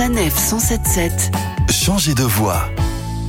Sanef 177. Changez de voix.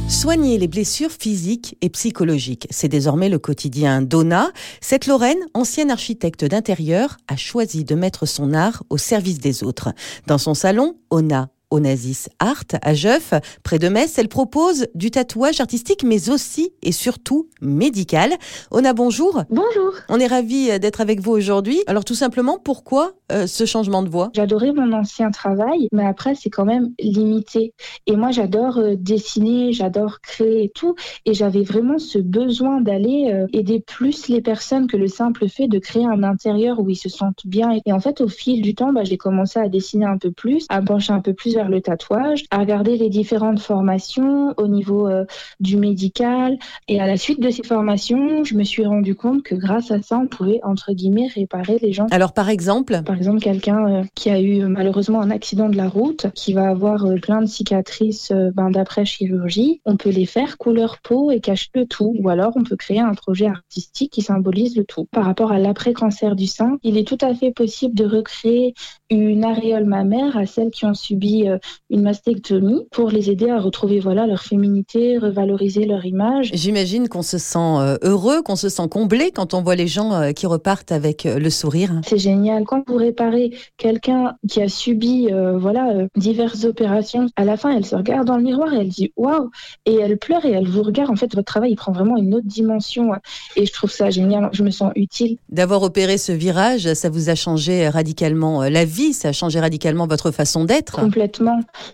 Soigner les blessures physiques et psychologiques, c'est désormais le quotidien d'Ona. Cette Lorraine, ancienne architecte d'intérieur, a choisi de mettre son art au service des autres. Dans son salon, Ona Onassis Art à Jeuf, près de Metz. Elle propose du tatouage artistique, mais aussi et surtout médical. Ona, bonjour. Bonjour. On est ravis d'être avec vous aujourd'hui. Alors tout simplement, pourquoi euh, ce changement de voix J'adorais mon ancien travail, mais après c'est quand même limité. Et moi j'adore euh, dessiner, j'adore créer et tout. Et j'avais vraiment ce besoin d'aller euh, aider plus les personnes que le simple fait de créer un intérieur où ils se sentent bien. Et en fait au fil du temps, bah, j'ai commencé à dessiner un peu plus, à pencher un peu plus vers le tatouage, à regarder les différentes formations au niveau euh, du médical. Et à la suite de ces formations, je me suis rendu compte que grâce à ça, on pouvait, entre guillemets, réparer les gens. Alors, par exemple? Par exemple, quelqu'un euh, qui a eu malheureusement un accident de la route, qui va avoir euh, plein de cicatrices ben, d'après chirurgie, on peut les faire couleur peau et cacher le tout. Ou alors, on peut créer un projet artistique qui symbolise le tout. Par rapport à l'après-cancer du sein, il est tout à fait possible de recréer une aréole mammaire à celles qui ont subi une mastectomie pour les aider à retrouver voilà leur féminité, revaloriser leur image. J'imagine qu'on se sent euh, heureux, qu'on se sent comblé quand on voit les gens euh, qui repartent avec le sourire. C'est génial quand vous réparez quelqu'un qui a subi voilà diverses opérations. À la fin, elle se regarde dans le miroir et elle dit waouh et elle pleure et elle vous regarde. En fait, votre travail il prend vraiment une autre dimension et je trouve ça génial. Je me sens utile. D'avoir opéré ce virage, ça vous a changé radicalement la vie, ça a changé radicalement votre façon d'être. Complètement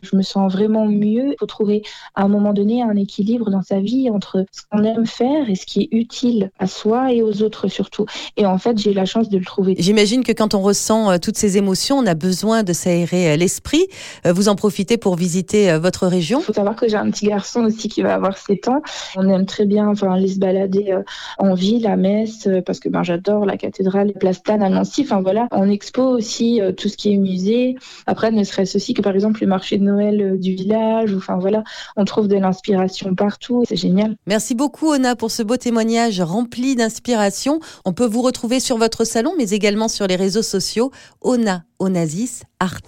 je me sens vraiment mieux. Il faut trouver à un moment donné un équilibre dans sa vie entre ce qu'on aime faire et ce qui est utile à soi et aux autres surtout. Et en fait, j'ai eu la chance de le trouver. J'imagine que quand on ressent euh, toutes ces émotions, on a besoin de s'aérer euh, l'esprit. Euh, vous en profitez pour visiter votre région Il faut savoir que j'ai un petit garçon aussi qui va avoir 7 ans. On aime très bien enfin, aller se balader en ville, à Metz, parce que ben, j'adore la cathédrale, Place Plane à Nancy. Enfin voilà, on expo aussi tout ce qui est musée. Après, ne serait-ce aussi que par exemple le marché de Noël euh, du village. Enfin voilà, on trouve de l'inspiration partout. C'est génial. Merci beaucoup Ona pour ce beau témoignage rempli d'inspiration. On peut vous retrouver sur votre salon, mais également sur les réseaux sociaux. Ona Onassis Art.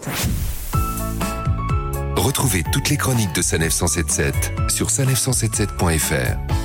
Retrouvez toutes les chroniques de Sanef 177 sur sanef177.fr.